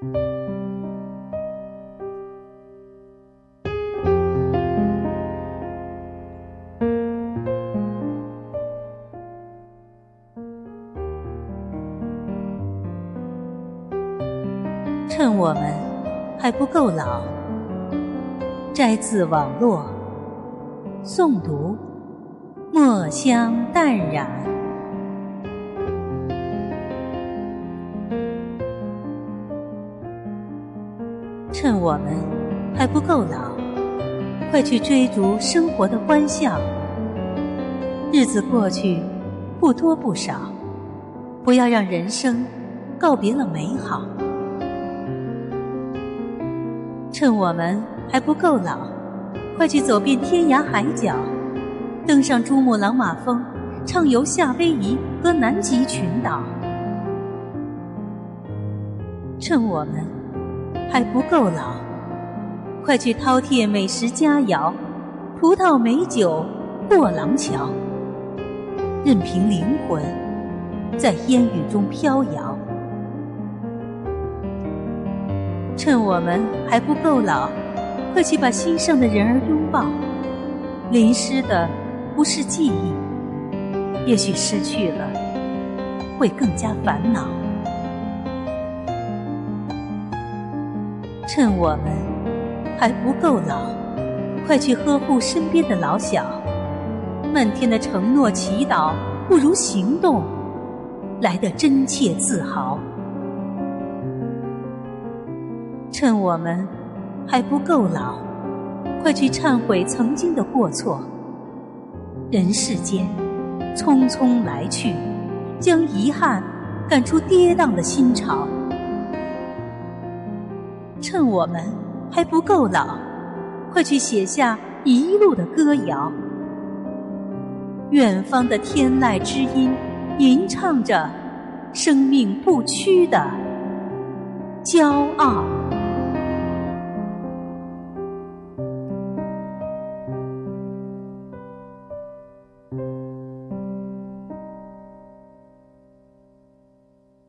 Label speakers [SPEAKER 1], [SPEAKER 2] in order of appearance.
[SPEAKER 1] 趁我们还不够老，摘自网络，诵读墨香淡然。趁我们还不够老，快去追逐生活的欢笑。日子过去不多不少，不要让人生告别了美好。趁我们还不够老，快去走遍天涯海角，登上珠穆朗玛峰，畅游夏威夷和南极群岛。趁我们还不够老，快去饕餮美食佳肴，葡萄美酒过廊桥，任凭灵魂在烟雨中飘摇。趁我们还不够老，快去把心上的人儿拥抱。淋湿的不是记忆，也许失去了会更加烦恼。趁我们还不够老，快去呵护身边的老小。漫天的承诺祈祷，不如行动来得真切自豪。趁我们还不够老，快去忏悔曾经的过错。人世间匆匆来去，将遗憾赶出跌宕的心潮。趁我们还不够老，快去写下一路的歌谣。远方的天籁之音，吟唱着生命不屈的骄傲。